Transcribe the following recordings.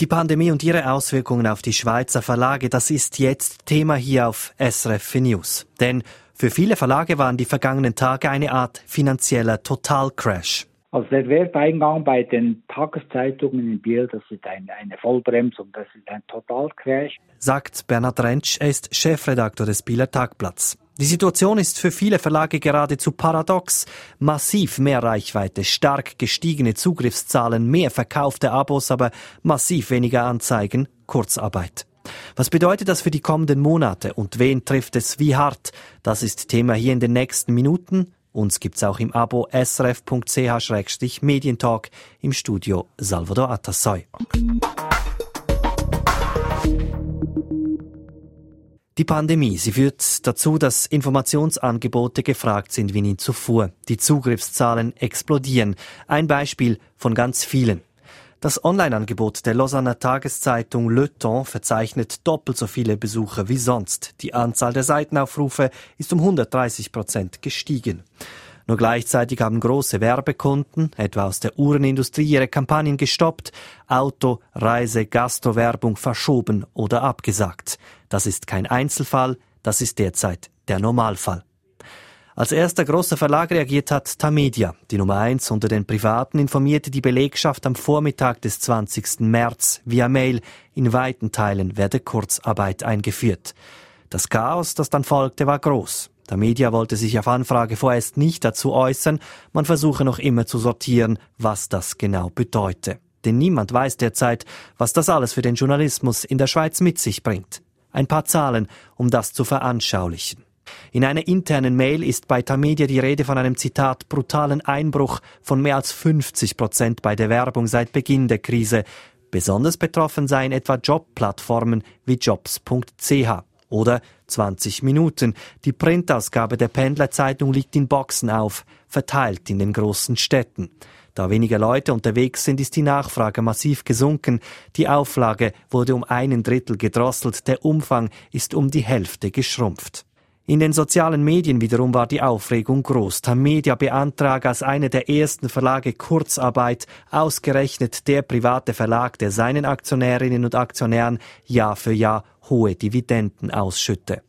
Die Pandemie und ihre Auswirkungen auf die Schweizer Verlage, das ist jetzt Thema hier auf SRF News. Denn für viele Verlage waren die vergangenen Tage eine Art finanzieller Totalcrash. Also der Werteingang bei den Tageszeitungen in Biel, das ist eine, eine Vollbremsung, das ist ein Totalcrash. Sagt Bernhard Rentsch, er ist Chefredaktor des Bieler Tagblatts. Die Situation ist für viele Verlage geradezu paradox. Massiv mehr Reichweite, stark gestiegene Zugriffszahlen, mehr verkaufte Abos, aber massiv weniger Anzeigen, Kurzarbeit. Was bedeutet das für die kommenden Monate und wen trifft es wie hart? Das ist Thema hier in den nächsten Minuten. Uns gibt's auch im Abo srf.ch-medientalk im Studio Salvador Atassoy. Die Pandemie, sie führt dazu, dass Informationsangebote gefragt sind wie nie zuvor. Die Zugriffszahlen explodieren. Ein Beispiel von ganz vielen. Das Online-Angebot der Lausanner Tageszeitung Le Temps verzeichnet doppelt so viele Besucher wie sonst. Die Anzahl der Seitenaufrufe ist um 130 Prozent gestiegen. Nur gleichzeitig haben große Werbekunden, etwa aus der Uhrenindustrie, ihre Kampagnen gestoppt, Auto, Reise, Gastrowerbung verschoben oder abgesagt. Das ist kein Einzelfall, das ist derzeit der Normalfall. Als erster großer Verlag reagiert hat Tamedia. Die Nummer eins unter den Privaten informierte die Belegschaft am Vormittag des 20. März via Mail. In weiten Teilen werde Kurzarbeit eingeführt. Das Chaos, das dann folgte, war groß. Tamedia wollte sich auf Anfrage vorerst nicht dazu äußern. Man versuche noch immer zu sortieren, was das genau bedeute. Denn niemand weiß derzeit, was das alles für den Journalismus in der Schweiz mit sich bringt. Ein paar Zahlen, um das zu veranschaulichen. In einer internen Mail ist bei Tamedia die Rede von einem Zitat brutalen Einbruch von mehr als 50 Prozent bei der Werbung seit Beginn der Krise. Besonders betroffen seien etwa Jobplattformen wie jobs.ch oder 20 Minuten. Die Printausgabe der Pendlerzeitung liegt in Boxen auf, verteilt in den großen Städten. Da weniger Leute unterwegs sind, ist die Nachfrage massiv gesunken. Die Auflage wurde um einen Drittel gedrosselt, der Umfang ist um die Hälfte geschrumpft. In den sozialen Medien wiederum war die Aufregung groß. Tamedia beantragt als einer der ersten Verlage Kurzarbeit, ausgerechnet der private Verlag, der seinen Aktionärinnen und Aktionären Jahr für Jahr hohe Dividenden ausschütte.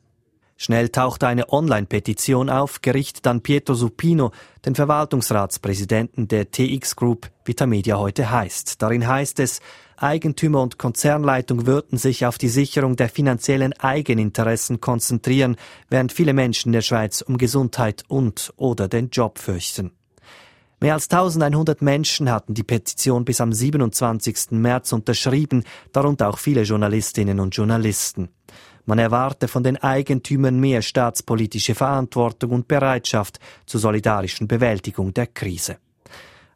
Schnell tauchte eine Online-Petition auf, gerichtet an Pietro Supino, den Verwaltungsratspräsidenten der TX Group, Vitamedia heute heißt. Darin heißt es, Eigentümer und Konzernleitung würden sich auf die Sicherung der finanziellen Eigeninteressen konzentrieren, während viele Menschen in der Schweiz um Gesundheit und oder den Job fürchten. Mehr als 1100 Menschen hatten die Petition bis am 27. März unterschrieben, darunter auch viele Journalistinnen und Journalisten. Man erwarte von den Eigentümern mehr staatspolitische Verantwortung und Bereitschaft zur solidarischen Bewältigung der Krise.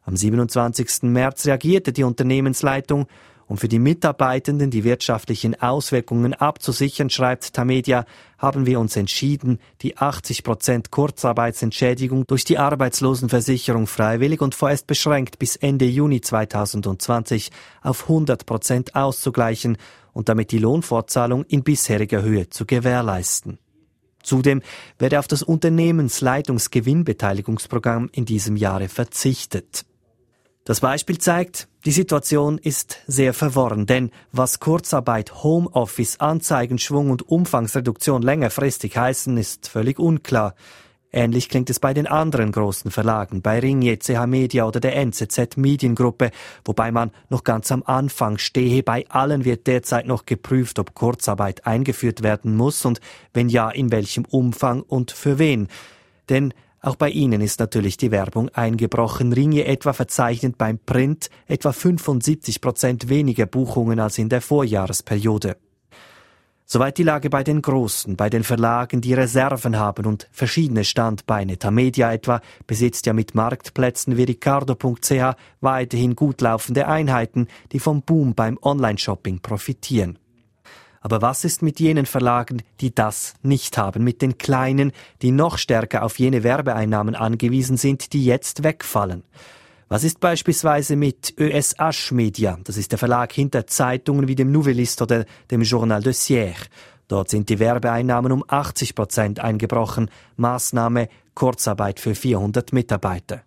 Am 27. März reagierte die Unternehmensleitung um für die Mitarbeitenden die wirtschaftlichen Auswirkungen abzusichern, schreibt Tamedia, haben wir uns entschieden, die 80 Prozent Kurzarbeitsentschädigung durch die Arbeitslosenversicherung freiwillig und vorerst beschränkt bis Ende Juni 2020 auf 100 Prozent auszugleichen und damit die Lohnfortzahlung in bisheriger Höhe zu gewährleisten. Zudem werde auf das Unternehmensleitungsgewinnbeteiligungsprogramm in diesem Jahre verzichtet. Das Beispiel zeigt, die Situation ist sehr verworren, denn was Kurzarbeit, Homeoffice, Anzeigenschwung und Umfangsreduktion längerfristig heißen, ist völlig unklar. Ähnlich klingt es bei den anderen großen Verlagen, bei Ringier, CH Media oder der NZZ Mediengruppe, wobei man noch ganz am Anfang stehe. Bei allen wird derzeit noch geprüft, ob Kurzarbeit eingeführt werden muss und wenn ja, in welchem Umfang und für wen. Denn auch bei Ihnen ist natürlich die Werbung eingebrochen. Ringe etwa verzeichnet beim Print etwa 75 Prozent weniger Buchungen als in der Vorjahresperiode. Soweit die Lage bei den Großen, bei den Verlagen, die Reserven haben und verschiedene Standbeine. Tamedia etwa besitzt ja mit Marktplätzen wie Ricardo.ch weiterhin gut laufende Einheiten, die vom Boom beim Online-Shopping profitieren. Aber was ist mit jenen Verlagen, die das nicht haben, mit den kleinen, die noch stärker auf jene Werbeeinnahmen angewiesen sind, die jetzt wegfallen? Was ist beispielsweise mit ÖS Asch Media? Das ist der Verlag hinter Zeitungen wie dem Nouvelliste oder dem Journal de Sierre. Dort sind die Werbeeinnahmen um 80 Prozent eingebrochen. Maßnahme Kurzarbeit für 400 Mitarbeiter.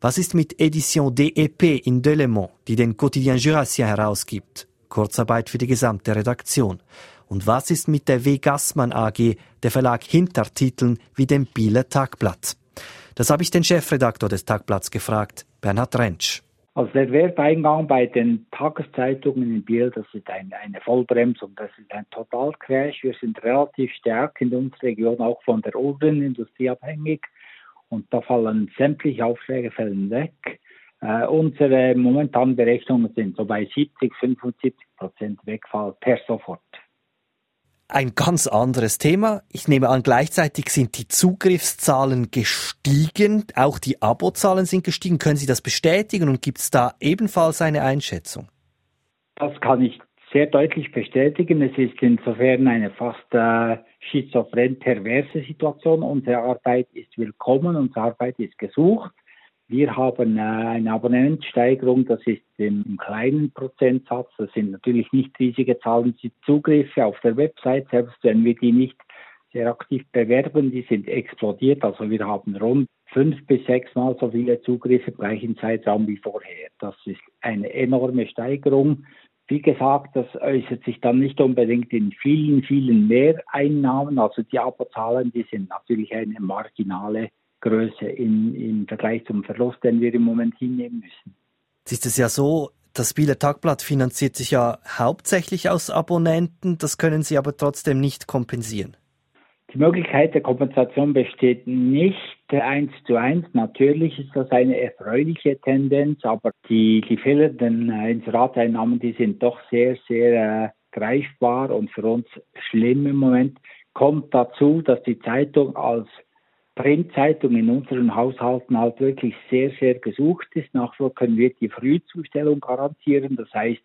Was ist mit Edition DEP in Delemont, die den Quotidien Jurassien herausgibt? Kurzarbeit für die gesamte Redaktion. Und was ist mit der W. Gassmann AG, der Verlag hinter Titeln wie dem Bieler Tagblatt? Das habe ich den Chefredaktor des Tagblatts gefragt, Bernhard Rentsch. Also der Werteingang bei den Tageszeitungen in Biel, das ist ein, eine Vollbremsung, das ist ein Totalcrash. Wir sind relativ stark in unserer Region auch von der Uhrenindustrie abhängig und da fallen sämtliche Aufträge fällen weg. Äh, unsere momentanen Berechnungen sind so bei 70, 75 Prozent Wegfall per sofort. Ein ganz anderes Thema. Ich nehme an, gleichzeitig sind die Zugriffszahlen gestiegen, auch die Abozahlen sind gestiegen. Können Sie das bestätigen und gibt es da ebenfalls eine Einschätzung? Das kann ich sehr deutlich bestätigen. Es ist insofern eine fast äh, schizophren perverse Situation. Unsere Arbeit ist willkommen, unsere Arbeit ist gesucht. Wir haben äh, eine Abonnentensteigerung, das ist im kleinen Prozentsatz. Das sind natürlich nicht riesige Zahlen. Die Zugriffe auf der Website, selbst wenn wir die nicht sehr aktiv bewerben, die sind explodiert. Also wir haben rund fünf bis sechs Mal so viele Zugriffe im gleichen Zeitraum wie vorher. Das ist eine enorme Steigerung. Wie gesagt, das äußert sich dann nicht unbedingt in vielen, vielen Mehreinnahmen. Also die Abozahlen, die sind natürlich eine marginale Größe in, im Vergleich zum Verlust, den wir im Moment hinnehmen müssen. Jetzt ist es ja so, das Bieler Tagblatt finanziert sich ja hauptsächlich aus Abonnenten, das können Sie aber trotzdem nicht kompensieren. Die Möglichkeit der Kompensation besteht nicht eins zu eins. Natürlich ist das eine erfreuliche Tendenz, aber die, die fehlenden Inserateinnahmen, die sind doch sehr, sehr äh, greifbar und für uns schlimm im Moment. Kommt dazu, dass die Zeitung als Printzeitung in unseren Haushalten halt wirklich sehr, sehr gesucht ist. Nachher können wir die Frühzustellung garantieren. Das heißt,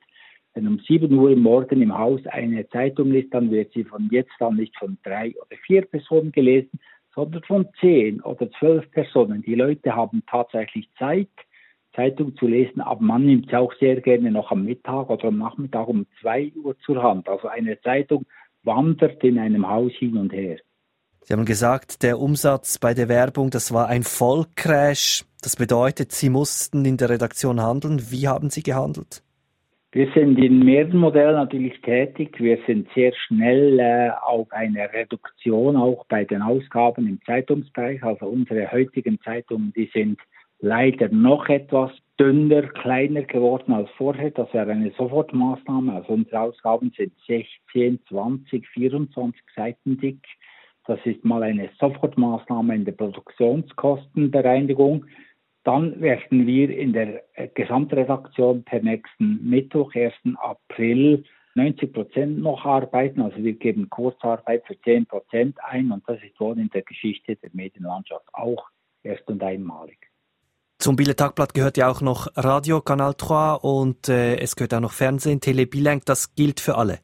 wenn um 7 Uhr Morgen im Haus eine Zeitung ist, dann wird sie von jetzt an nicht von drei oder vier Personen gelesen, sondern von zehn oder zwölf Personen. Die Leute haben tatsächlich Zeit, Zeitung zu lesen, aber man nimmt sie auch sehr gerne noch am Mittag oder am Nachmittag um zwei Uhr zur Hand. Also eine Zeitung wandert in einem Haus hin und her. Sie haben gesagt, der Umsatz bei der Werbung, das war ein Vollcrash. Das bedeutet, Sie mussten in der Redaktion handeln. Wie haben Sie gehandelt? Wir sind in mehreren Modellen natürlich tätig. Wir sind sehr schnell äh, auf eine Reduktion auch bei den Ausgaben im Zeitungsbereich. Also unsere heutigen Zeitungen, die sind leider noch etwas dünner, kleiner geworden als vorher. Das wäre eine Sofortmaßnahme. Also unsere Ausgaben sind 16, 20, 24 Seiten dick. Das ist mal eine Sofortmaßnahme in der Produktionskostenbereinigung. Dann werden wir in der äh, Gesamtredaktion per nächsten Mittwoch, 1. April, 90 Prozent noch arbeiten. Also wir geben Kurzarbeit für 10 Prozent ein und das ist wohl in der Geschichte der Medienlandschaft auch erst und einmalig. Zum Bieler Tagblatt gehört ja auch noch Radio, Kanal 3 und äh, es gehört auch noch Fernsehen, Tele Bilang. Das gilt für alle.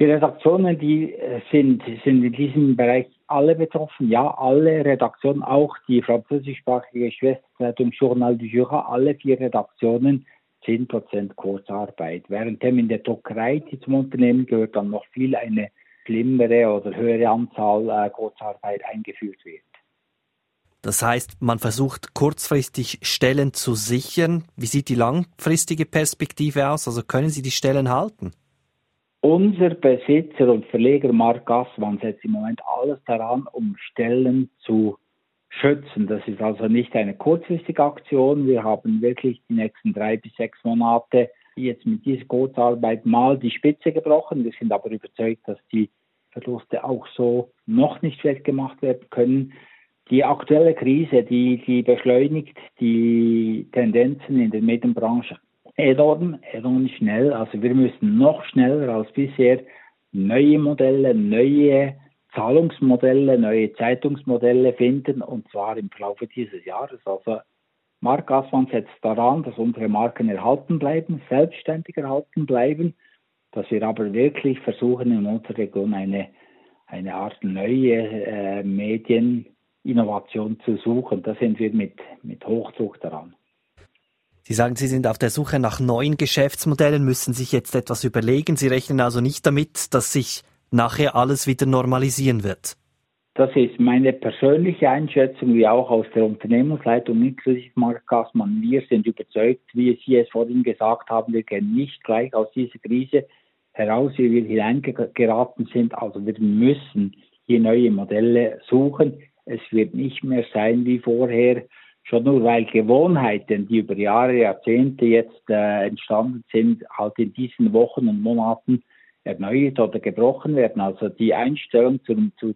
Die Redaktionen, die äh, sind, sind in diesem Bereich alle betroffen. Ja, alle Redaktionen, auch die französischsprachige Schwesterzeitung Journal du Jura, alle vier Redaktionen 10% Kurzarbeit. Währenddem in der Druckerei, die zum Unternehmen gehört, dann noch viel eine schlimmere oder höhere Anzahl äh, Kurzarbeit eingeführt wird. Das heißt, man versucht kurzfristig Stellen zu sichern. Wie sieht die langfristige Perspektive aus? Also können Sie die Stellen halten? Unser Besitzer und Verleger Mark Gassmann setzt im Moment alles daran, um Stellen zu schützen. Das ist also nicht eine kurzfristige Aktion. Wir haben wirklich die nächsten drei bis sechs Monate jetzt mit dieser Kurzarbeit mal die Spitze gebrochen. Wir sind aber überzeugt, dass die Verluste auch so noch nicht weggemacht werden können. Die aktuelle Krise, die, die beschleunigt die Tendenzen in der Medienbranche enorm, enorm schnell. Also wir müssen noch schneller als bisher neue Modelle, neue Zahlungsmodelle, neue Zeitungsmodelle finden und zwar im Verlauf dieses Jahres. Also Mark Gassmann setzt daran, dass unsere Marken erhalten bleiben, selbstständig erhalten bleiben, dass wir aber wirklich versuchen, in unserer Region eine, eine Art neue äh, Medieninnovation zu suchen. Da sind wir mit, mit Hochdruck daran. Sie sagen, Sie sind auf der Suche nach neuen Geschäftsmodellen, müssen sich jetzt etwas überlegen. Sie rechnen also nicht damit, dass sich nachher alles wieder normalisieren wird. Das ist meine persönliche Einschätzung, wie auch aus der Unternehmensleitung inklusive Mark Gassmann. Wir sind überzeugt, wie Sie es vorhin gesagt haben, wir gehen nicht gleich aus dieser Krise heraus, wie wir hineingeraten sind. Also wir müssen hier neue Modelle suchen. Es wird nicht mehr sein wie vorher, schon nur weil Gewohnheiten, die über Jahre, Jahrzehnte jetzt äh, entstanden sind, halt in diesen Wochen und Monaten erneuert oder gebrochen werden. Also die Einstellung zu, zu,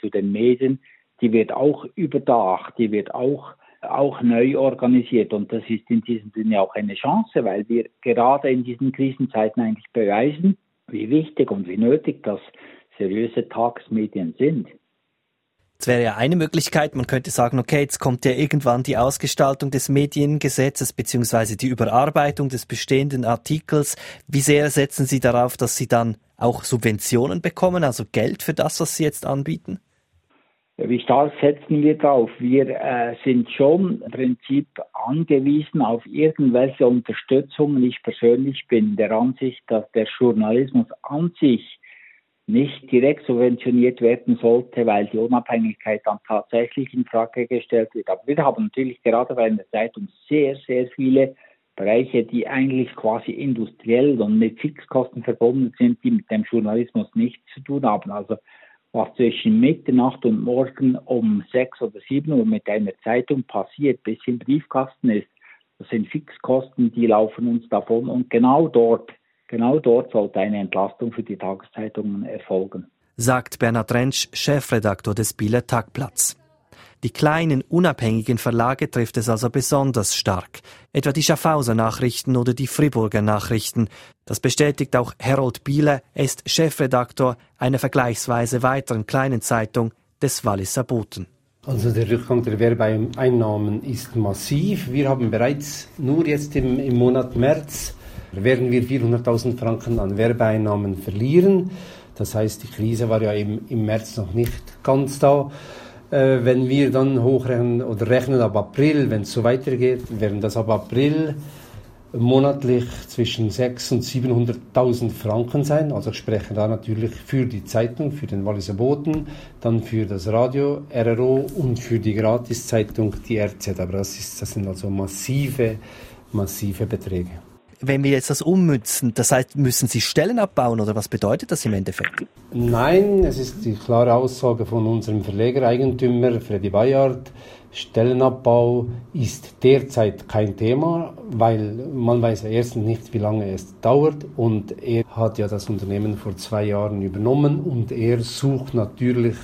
zu den Medien, die wird auch überdacht, die wird auch, auch neu organisiert. Und das ist in diesem Sinne auch eine Chance, weil wir gerade in diesen Krisenzeiten eigentlich beweisen, wie wichtig und wie nötig das seriöse Tagesmedien sind. Es wäre ja eine Möglichkeit, man könnte sagen, okay, jetzt kommt ja irgendwann die Ausgestaltung des Mediengesetzes beziehungsweise die Überarbeitung des bestehenden Artikels. Wie sehr setzen Sie darauf, dass Sie dann auch Subventionen bekommen, also Geld für das, was Sie jetzt anbieten? Wie stark setzen wir darauf? Wir äh, sind schon im Prinzip angewiesen auf irgendwelche Unterstützung. Ich persönlich bin der Ansicht, dass der Journalismus an sich nicht direkt subventioniert werden sollte, weil die Unabhängigkeit dann tatsächlich in Frage gestellt wird. Aber wir haben natürlich gerade bei einer Zeitung sehr, sehr viele Bereiche, die eigentlich quasi industriell und mit Fixkosten verbunden sind, die mit dem Journalismus nichts zu tun haben. Also was zwischen Mitternacht und morgen um sechs oder sieben Uhr mit einer Zeitung passiert, bis im Briefkasten ist, das sind Fixkosten, die laufen uns davon und genau dort Genau dort sollte eine Entlastung für die Tageszeitungen erfolgen. Sagt Bernhard Rentsch, Chefredaktor des Bieler Tagblatts. Die kleinen, unabhängigen Verlage trifft es also besonders stark. Etwa die Schaffhauser Nachrichten oder die Friburger Nachrichten. Das bestätigt auch Harold Bieler. Er ist Chefredaktor einer vergleichsweise weiteren kleinen Zeitung des Walliser Boten. Also der Rückgang der Werbeeinnahmen ist massiv. Wir haben bereits nur jetzt im, im Monat März werden wir 400.000 Franken an Werbeeinnahmen verlieren. Das heißt, die Krise war ja im, im März noch nicht ganz da. Äh, wenn wir dann hochrechnen oder rechnen ab April, wenn es so weitergeht, werden das ab April monatlich zwischen 600.000 und 700.000 Franken sein. Also ich spreche da natürlich für die Zeitung, für den Walliser Boten, dann für das Radio, RRO und für die Gratiszeitung, die RZ. Aber das, ist, das sind also massive, massive Beträge wenn wir jetzt das ummützen, das heißt, müssen Sie Stellen abbauen oder was bedeutet das im Endeffekt? Nein, es ist die klare Aussage von unserem Verlegereigentümer Freddy Bayard. Stellenabbau ist derzeit kein Thema, weil man weiß erstens nicht, wie lange es dauert und er hat ja das Unternehmen vor zwei Jahren übernommen und er sucht natürlich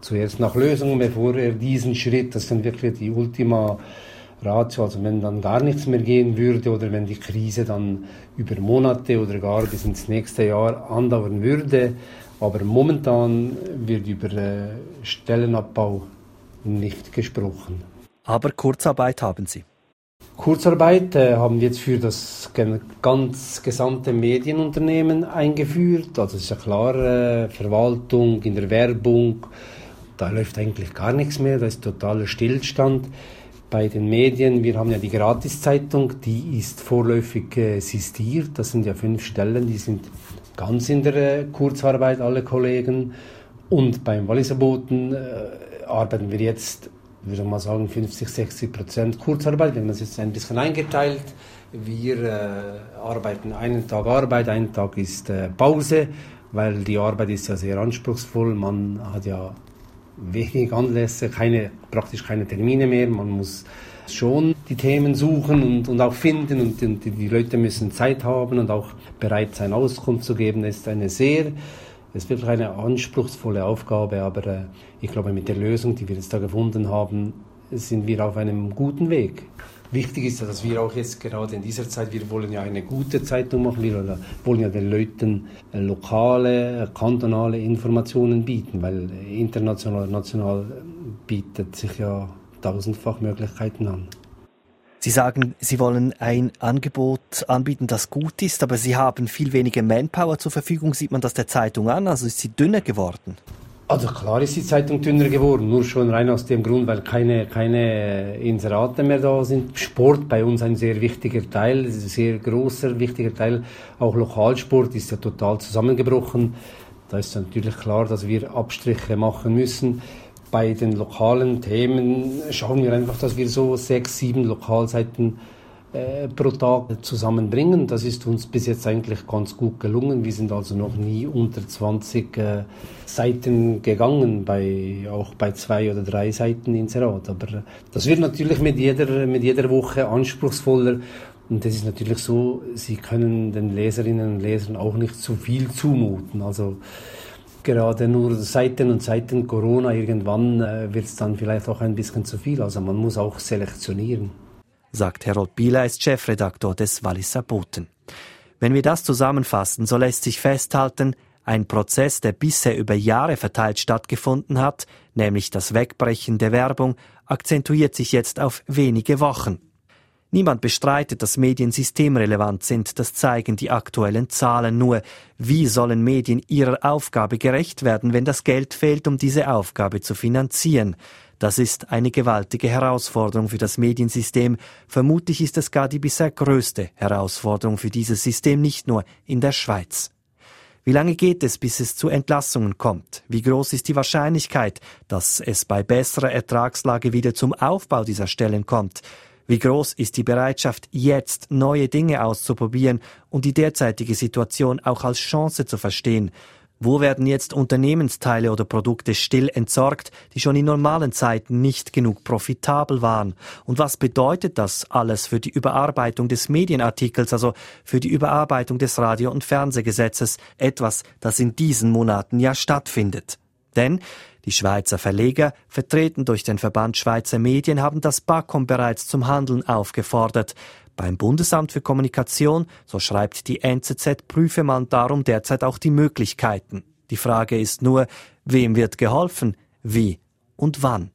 zuerst nach Lösungen, bevor er diesen Schritt, das sind wirklich die Ultima Ratio, also wenn dann gar nichts mehr gehen würde oder wenn die Krise dann über Monate oder gar bis ins nächste Jahr andauern würde. Aber momentan wird über äh, Stellenabbau nicht gesprochen. Aber Kurzarbeit haben Sie? Kurzarbeit äh, haben wir jetzt für das ganz gesamte Medienunternehmen eingeführt. Also ist ja klar, äh, Verwaltung, in der Werbung, da läuft eigentlich gar nichts mehr, da ist totaler Stillstand bei den Medien. Wir haben ja die Gratiszeitung, die ist vorläufig äh, sistiert. Das sind ja fünf Stellen, die sind ganz in der äh, Kurzarbeit, alle Kollegen. Und beim Walliserboten äh, arbeiten wir jetzt, würde ich mal sagen, 50, 60 Prozent Kurzarbeit. Wir haben das jetzt ein bisschen eingeteilt. Wir äh, arbeiten einen Tag Arbeit, einen Tag ist äh, Pause, weil die Arbeit ist ja sehr anspruchsvoll. Man hat ja wenig Anlässe, keine, praktisch keine Termine mehr. Man muss schon die Themen suchen und, und auch finden und, und die Leute müssen Zeit haben und auch bereit sein, Auskunft zu geben. Das ist eine sehr, es wird eine anspruchsvolle Aufgabe, aber äh, ich glaube, mit der Lösung, die wir jetzt da gefunden haben, sind wir auf einem guten Weg. Wichtig ist, dass wir auch jetzt gerade in dieser Zeit, wir wollen ja eine gute Zeitung machen, wir wollen ja den Leuten äh, lokale, äh, kantonale Informationen bieten, weil international und national bietet sich ja tausendfach Möglichkeiten an. Sie sagen, Sie wollen ein Angebot anbieten, das gut ist, aber Sie haben viel weniger Manpower zur Verfügung. Sieht man das der Zeitung an? Also ist sie dünner geworden? Also klar ist die Zeitung dünner geworden, nur schon rein aus dem Grund, weil keine, keine Inserate mehr da sind. Sport bei uns ein sehr wichtiger Teil, sehr großer, wichtiger Teil. Auch Lokalsport ist ja total zusammengebrochen. Da ist natürlich klar, dass wir Abstriche machen müssen. Bei den lokalen Themen schauen wir einfach, dass wir so sechs, sieben Lokalseiten äh, pro Tag zusammenbringen. Das ist uns bis jetzt eigentlich ganz gut gelungen. Wir sind also noch nie unter 20 äh, Seiten gegangen, bei, auch bei zwei oder drei Seiten Inserat. Aber das wird natürlich mit jeder, mit jeder Woche anspruchsvoller. Und das ist natürlich so, Sie können den Leserinnen und Lesern auch nicht zu viel zumuten. Also gerade nur Seiten und Seiten Corona, irgendwann äh, wird es dann vielleicht auch ein bisschen zu viel. Also man muss auch selektionieren. Sagt Harold Bieler, ist Chefredaktor des Walliser Boten. Wenn wir das zusammenfassen, so lässt sich festhalten, ein Prozess, der bisher über Jahre verteilt stattgefunden hat, nämlich das Wegbrechen der Werbung, akzentuiert sich jetzt auf wenige Wochen. Niemand bestreitet, dass Medien systemrelevant sind, das zeigen die aktuellen Zahlen nur. Wie sollen Medien ihrer Aufgabe gerecht werden, wenn das Geld fehlt, um diese Aufgabe zu finanzieren? Das ist eine gewaltige Herausforderung für das Mediensystem. Vermutlich ist es gar die bisher größte Herausforderung für dieses System, nicht nur in der Schweiz. Wie lange geht es, bis es zu Entlassungen kommt? Wie groß ist die Wahrscheinlichkeit, dass es bei besserer Ertragslage wieder zum Aufbau dieser Stellen kommt? Wie groß ist die Bereitschaft, jetzt neue Dinge auszuprobieren und die derzeitige Situation auch als Chance zu verstehen? Wo werden jetzt Unternehmensteile oder Produkte still entsorgt, die schon in normalen Zeiten nicht genug profitabel waren? Und was bedeutet das alles für die Überarbeitung des Medienartikels, also für die Überarbeitung des Radio- und Fernsehgesetzes, etwas, das in diesen Monaten ja stattfindet? Denn die Schweizer Verleger, vertreten durch den Verband Schweizer Medien, haben das BAKOM bereits zum Handeln aufgefordert. Beim Bundesamt für Kommunikation, so schreibt die NZZ, prüfe man darum derzeit auch die Möglichkeiten. Die Frage ist nur, wem wird geholfen, wie und wann.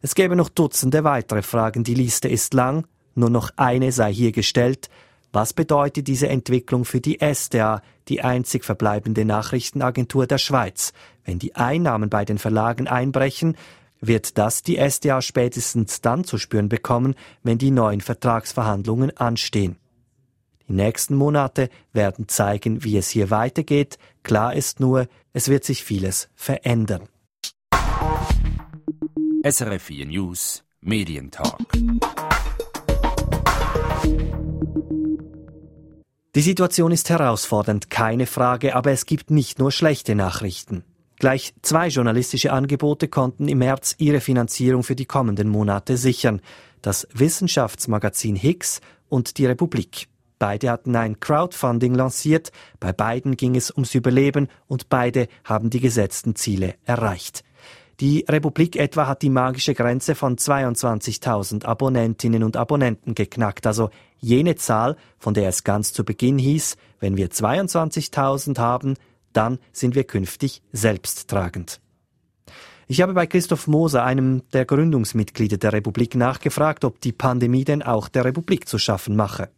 Es gäbe noch Dutzende weitere Fragen, die Liste ist lang, nur noch eine sei hier gestellt. Was bedeutet diese Entwicklung für die SDA, die einzig verbleibende Nachrichtenagentur der Schweiz? Wenn die Einnahmen bei den Verlagen einbrechen, wird das die SDA spätestens dann zu spüren bekommen, wenn die neuen Vertragsverhandlungen anstehen. Die nächsten Monate werden zeigen, wie es hier weitergeht. Klar ist nur, es wird sich vieles verändern. SRF 4 News Medientalk. Die Situation ist herausfordernd, keine Frage, aber es gibt nicht nur schlechte Nachrichten. Gleich zwei journalistische Angebote konnten im März ihre Finanzierung für die kommenden Monate sichern. Das Wissenschaftsmagazin Higgs und die Republik. Beide hatten ein Crowdfunding lanciert, bei beiden ging es ums Überleben und beide haben die gesetzten Ziele erreicht. Die Republik etwa hat die magische Grenze von 22.000 Abonnentinnen und Abonnenten geknackt, also jene Zahl, von der es ganz zu Beginn hieß, wenn wir 22.000 haben, dann sind wir künftig selbsttragend. Ich habe bei Christoph Moser, einem der Gründungsmitglieder der Republik, nachgefragt, ob die Pandemie denn auch der Republik zu schaffen mache.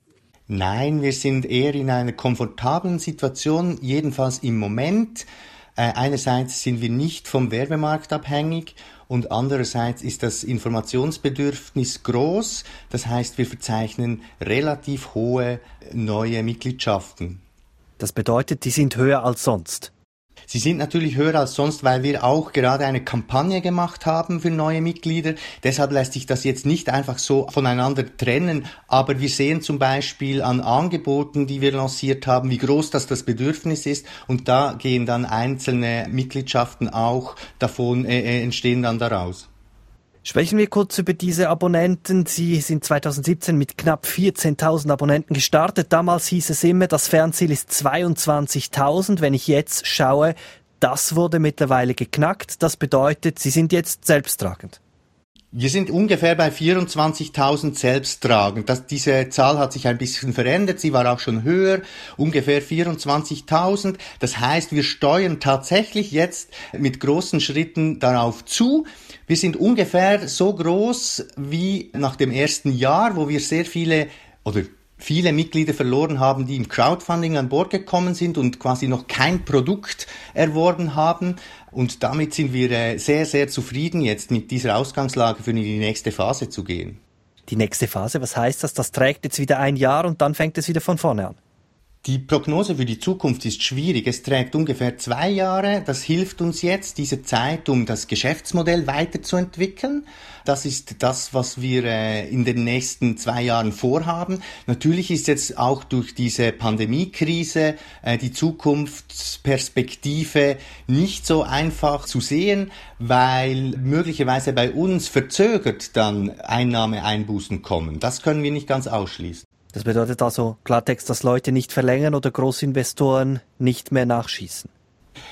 Nein, wir sind eher in einer komfortablen Situation, jedenfalls im Moment. Äh, einerseits sind wir nicht vom Werbemarkt abhängig und andererseits ist das Informationsbedürfnis groß. Das heißt, wir verzeichnen relativ hohe neue Mitgliedschaften. Das bedeutet, die sind höher als sonst. Sie sind natürlich höher als sonst, weil wir auch gerade eine Kampagne gemacht haben für neue Mitglieder. Deshalb lässt sich das jetzt nicht einfach so voneinander trennen. Aber wir sehen zum Beispiel an Angeboten, die wir lanciert haben, wie groß das das Bedürfnis ist. Und da gehen dann einzelne Mitgliedschaften auch davon, äh, äh entstehen dann daraus. Sprechen wir kurz über diese Abonnenten. Sie sind 2017 mit knapp 14.000 Abonnenten gestartet. Damals hieß es immer, das Fernziel ist 22.000. Wenn ich jetzt schaue, das wurde mittlerweile geknackt. Das bedeutet, Sie sind jetzt selbsttragend. Wir sind ungefähr bei 24.000 selbsttragend. Das, diese Zahl hat sich ein bisschen verändert. Sie war auch schon höher, ungefähr 24.000. Das heißt, wir steuern tatsächlich jetzt mit großen Schritten darauf zu. Wir sind ungefähr so groß wie nach dem ersten Jahr, wo wir sehr viele oder viele Mitglieder verloren haben, die im Crowdfunding an Bord gekommen sind und quasi noch kein Produkt erworben haben. Und damit sind wir äh, sehr, sehr zufrieden jetzt mit dieser Ausgangslage für die nächste Phase zu gehen. Die nächste Phase, was heißt das? Das trägt jetzt wieder ein Jahr und dann fängt es wieder von vorne an. Die Prognose für die Zukunft ist schwierig. Es trägt ungefähr zwei Jahre. Das hilft uns jetzt, diese Zeit, um das Geschäftsmodell weiterzuentwickeln. Das ist das, was wir äh, in den nächsten zwei Jahren vorhaben. Natürlich ist jetzt auch durch diese Pandemiekrise äh, die Zukunftsperspektive nicht so einfach zu sehen, weil möglicherweise bei uns verzögert dann Einnahmeeinbußen kommen. Das können wir nicht ganz ausschließen. Das bedeutet also Klartext, dass Leute nicht verlängern oder Großinvestoren nicht mehr nachschießen.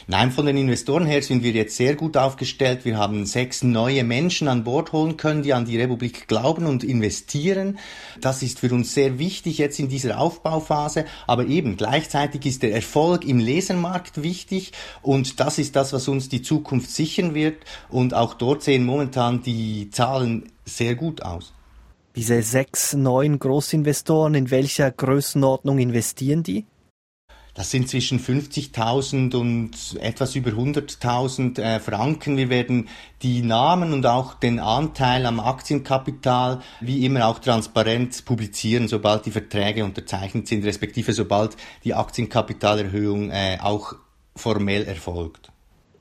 Nein, von den Investoren her sind wir jetzt sehr gut aufgestellt. Wir haben sechs neue Menschen an Bord holen können, die an die Republik glauben und investieren. Das ist für uns sehr wichtig jetzt in dieser Aufbauphase. Aber eben gleichzeitig ist der Erfolg im Lesermarkt wichtig und das ist das, was uns die Zukunft sichern wird. Und auch dort sehen momentan die Zahlen sehr gut aus. Diese sechs neuen Großinvestoren, in welcher Größenordnung investieren die? Das sind zwischen 50.000 und etwas über 100.000 äh, Franken. Wir werden die Namen und auch den Anteil am Aktienkapital wie immer auch transparent publizieren, sobald die Verträge unterzeichnet sind, respektive sobald die Aktienkapitalerhöhung äh, auch formell erfolgt.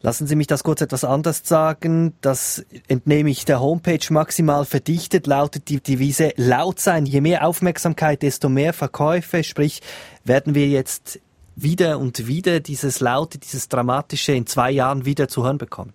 Lassen Sie mich das kurz etwas anders sagen. Das entnehme ich der Homepage maximal verdichtet, lautet die Devise laut sein. Je mehr Aufmerksamkeit, desto mehr Verkäufe. Sprich, werden wir jetzt wieder und wieder dieses Laute, dieses Dramatische in zwei Jahren wieder zu hören bekommen?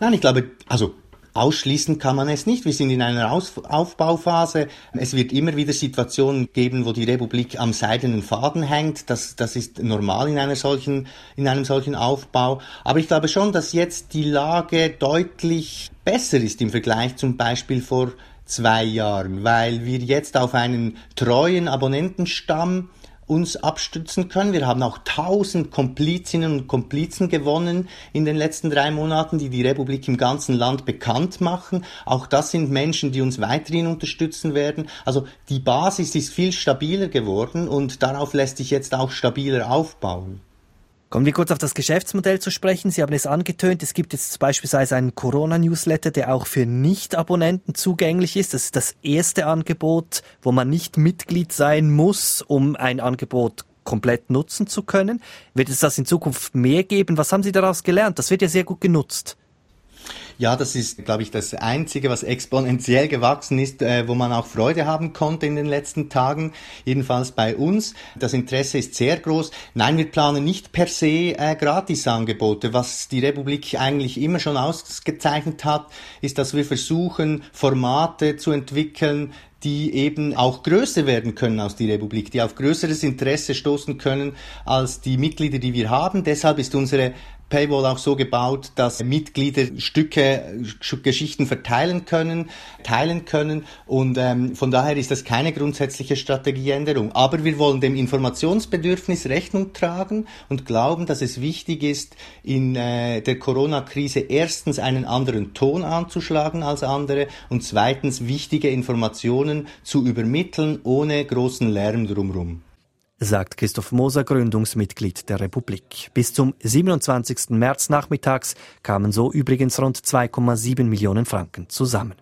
Nein, ich glaube, also Ausschließen kann man es nicht. Wir sind in einer Aus Aufbauphase. Es wird immer wieder Situationen geben, wo die Republik am seidenen Faden hängt. Das, das ist normal in, einer solchen, in einem solchen Aufbau. Aber ich glaube schon, dass jetzt die Lage deutlich besser ist im Vergleich zum Beispiel vor zwei Jahren, weil wir jetzt auf einen treuen Abonnentenstamm uns abstützen können. Wir haben auch tausend Komplizinnen und Komplizen gewonnen in den letzten drei Monaten, die die Republik im ganzen Land bekannt machen. Auch das sind Menschen, die uns weiterhin unterstützen werden. Also die Basis ist viel stabiler geworden und darauf lässt sich jetzt auch stabiler aufbauen. Kommen wir kurz auf das Geschäftsmodell zu sprechen. Sie haben es angetönt. Es gibt jetzt beispielsweise einen Corona-Newsletter, der auch für Nicht-Abonnenten zugänglich ist. Das ist das erste Angebot, wo man nicht Mitglied sein muss, um ein Angebot komplett nutzen zu können. Wird es das in Zukunft mehr geben? Was haben Sie daraus gelernt? Das wird ja sehr gut genutzt. Ja, das ist, glaube ich, das Einzige, was exponentiell gewachsen ist, äh, wo man auch Freude haben konnte in den letzten Tagen, jedenfalls bei uns. Das Interesse ist sehr groß. Nein, wir planen nicht per se äh, Gratisangebote. Was die Republik eigentlich immer schon ausgezeichnet hat, ist, dass wir versuchen, Formate zu entwickeln, die eben auch größer werden können aus die Republik, die auf größeres Interesse stoßen können als die Mitglieder, die wir haben. Deshalb ist unsere Paywall auch so gebaut, dass Mitglieder Stücke, Geschichten verteilen können, teilen können und ähm, von daher ist das keine grundsätzliche Strategieänderung. Aber wir wollen dem Informationsbedürfnis Rechnung tragen und glauben, dass es wichtig ist, in äh, der Corona-Krise erstens einen anderen Ton anzuschlagen als andere und zweitens wichtige Informationen zu übermitteln ohne großen Lärm drumherum sagt Christoph Moser, Gründungsmitglied der Republik. Bis zum 27. März nachmittags kamen so übrigens rund 2,7 Millionen Franken zusammen.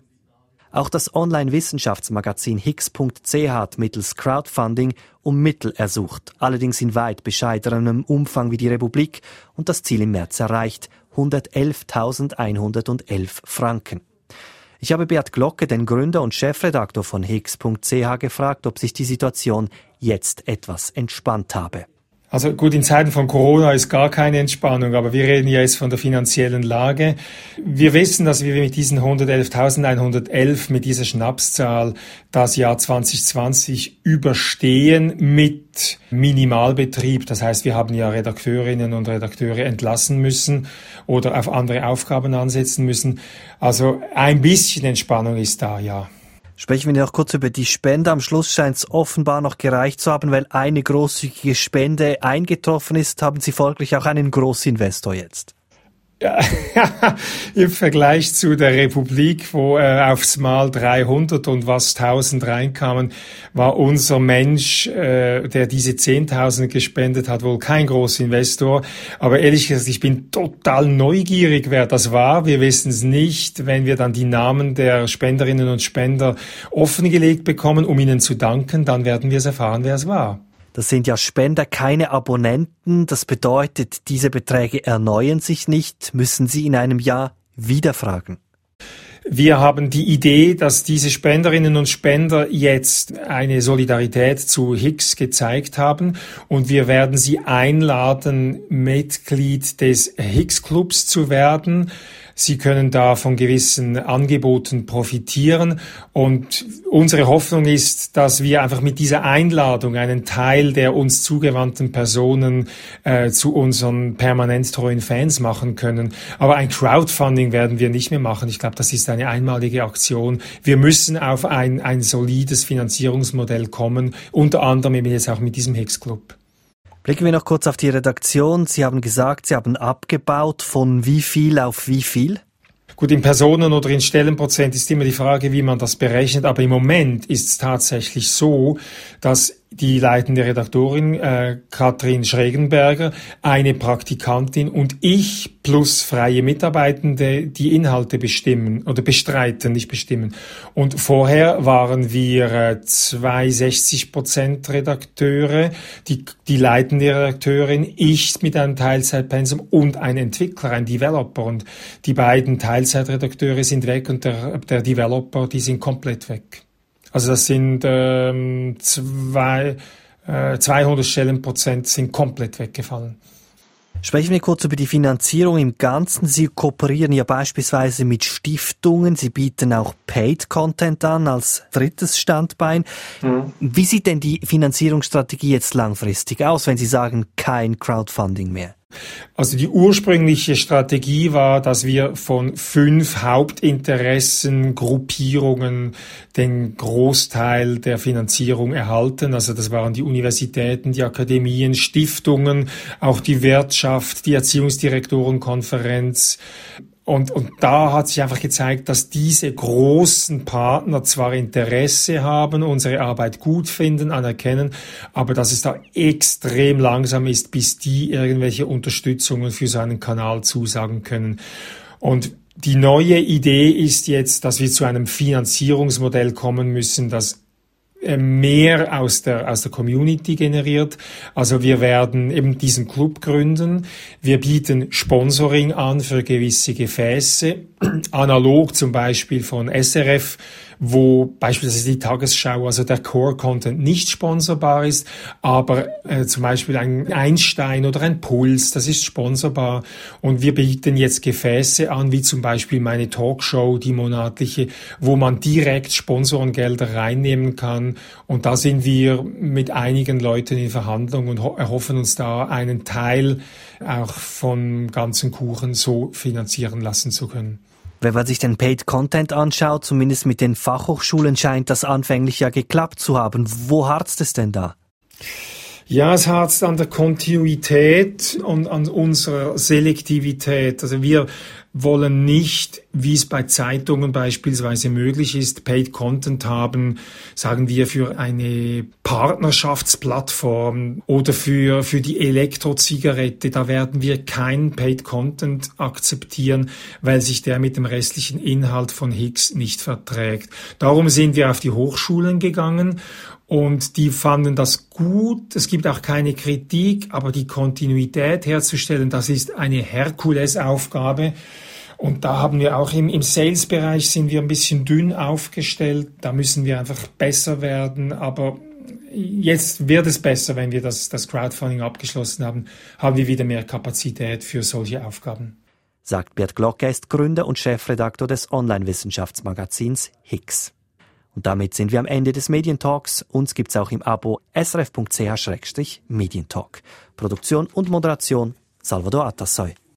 Auch das Online-Wissenschaftsmagazin Higgs.ch hat mittels Crowdfunding um Mittel ersucht, allerdings in weit bescheidenem Umfang wie die Republik und das Ziel im März erreicht, 111.111 Franken. Ich habe Beat Glocke, den Gründer und Chefredaktor von Higgs.ch, gefragt, ob sich die Situation jetzt etwas entspannt habe. Also gut, in Zeiten von Corona ist gar keine Entspannung, aber wir reden jetzt von der finanziellen Lage. Wir wissen, dass wir mit diesen 111.111, mit dieser Schnapszahl, das Jahr 2020 überstehen mit Minimalbetrieb. Das heißt, wir haben ja Redakteurinnen und Redakteure entlassen müssen oder auf andere Aufgaben ansetzen müssen. Also ein bisschen Entspannung ist da, ja. Sprechen wir noch kurz über die Spende. Am Schluss scheint es offenbar noch gereicht zu haben, weil eine großzügige Spende eingetroffen ist. Haben Sie folglich auch einen Großinvestor jetzt? Im Vergleich zu der Republik, wo äh, aufs Mal 300 und was 1000 reinkamen, war unser Mensch, äh, der diese 10.000 gespendet hat, wohl kein Großinvestor. Aber ehrlich gesagt, ich bin total neugierig, wer das war. Wir wissen es nicht. Wenn wir dann die Namen der Spenderinnen und Spender offengelegt bekommen, um ihnen zu danken, dann werden wir es erfahren, wer es war. Das sind ja Spender, keine Abonnenten. Das bedeutet, diese Beträge erneuern sich nicht, müssen Sie in einem Jahr wieder fragen. Wir haben die Idee, dass diese Spenderinnen und Spender jetzt eine Solidarität zu Higgs gezeigt haben und wir werden sie einladen, Mitglied des Higgs Clubs zu werden. Sie können da von gewissen Angeboten profitieren. Und unsere Hoffnung ist, dass wir einfach mit dieser Einladung einen Teil der uns zugewandten Personen äh, zu unseren permanent treuen Fans machen können. Aber ein Crowdfunding werden wir nicht mehr machen. Ich glaube, das ist eine einmalige Aktion. Wir müssen auf ein, ein solides Finanzierungsmodell kommen, unter anderem eben jetzt auch mit diesem Hicks Club. Blicken wir noch kurz auf die Redaktion. Sie haben gesagt, Sie haben abgebaut von wie viel auf wie viel? Gut, in Personen oder in Stellenprozent ist immer die Frage, wie man das berechnet. Aber im Moment ist es tatsächlich so, dass die leitende Redaktorin äh, Katrin Schregenberger, eine Praktikantin und ich plus freie Mitarbeitende die Inhalte bestimmen oder bestreiten, nicht bestimmen. Und vorher waren wir äh, zwei 60 Prozent Redakteure, die, die leitende Redakteurin, ich mit einem Teilzeitpensum und ein Entwickler, ein Developer. Und die beiden Teilzeitredakteure sind weg und der, der Developer, die sind komplett weg. Also das sind ähm, zwei, äh, 200 Stellenprozent sind komplett weggefallen. Sprechen wir kurz über die Finanzierung im Ganzen. Sie kooperieren ja beispielsweise mit Stiftungen. Sie bieten auch Paid Content an als drittes Standbein. Mhm. Wie sieht denn die Finanzierungsstrategie jetzt langfristig aus, wenn Sie sagen, kein Crowdfunding mehr? Also die ursprüngliche Strategie war, dass wir von fünf Hauptinteressengruppierungen den Großteil der Finanzierung erhalten. Also das waren die Universitäten, die Akademien, Stiftungen, auch die Wirtschaft, die Erziehungsdirektorenkonferenz, und, und da hat sich einfach gezeigt, dass diese großen Partner zwar Interesse haben, unsere Arbeit gut finden, anerkennen, aber dass es da extrem langsam ist, bis die irgendwelche Unterstützungen für so einen Kanal zusagen können. Und die neue Idee ist jetzt, dass wir zu einem Finanzierungsmodell kommen müssen, das mehr aus der, aus der Community generiert. Also wir werden eben diesen Club gründen. Wir bieten Sponsoring an für gewisse Gefäße, analog zum Beispiel von SRF wo beispielsweise die Tagesschau, also der Core-Content nicht sponsorbar ist, aber äh, zum Beispiel ein Einstein oder ein Puls, das ist sponsorbar. Und wir bieten jetzt Gefäße an, wie zum Beispiel meine Talkshow, die monatliche, wo man direkt Sponsorengelder reinnehmen kann. Und da sind wir mit einigen Leuten in Verhandlung und erhoffen uns da einen Teil auch vom ganzen Kuchen so finanzieren lassen zu können. Wenn man sich den Paid Content anschaut, zumindest mit den Fachhochschulen scheint das anfänglich ja geklappt zu haben. Wo harzt es denn da? Ja, es harzt an der Kontinuität und an unserer Selektivität. Also wir wollen nicht, wie es bei Zeitungen beispielsweise möglich ist, Paid Content haben, sagen wir, für eine Partnerschaftsplattform oder für, für die Elektrozigarette. Da werden wir keinen Paid Content akzeptieren, weil sich der mit dem restlichen Inhalt von Higgs nicht verträgt. Darum sind wir auf die Hochschulen gegangen und die fanden das gut. Es gibt auch keine Kritik, aber die Kontinuität herzustellen, das ist eine Herkulesaufgabe. Und da haben wir auch im, im Sales-Bereich sind wir ein bisschen dünn aufgestellt. Da müssen wir einfach besser werden. Aber jetzt wird es besser, wenn wir das, das Crowdfunding abgeschlossen haben, haben wir wieder mehr Kapazität für solche Aufgaben. Sagt Bert Glocke, ist Gründer und Chefredaktor des Online-Wissenschaftsmagazins Higgs. Und damit sind wir am Ende des Medientalks. Uns gibt's auch im Abo srf.ch-medientalk. Produktion und Moderation Salvador Atassoy.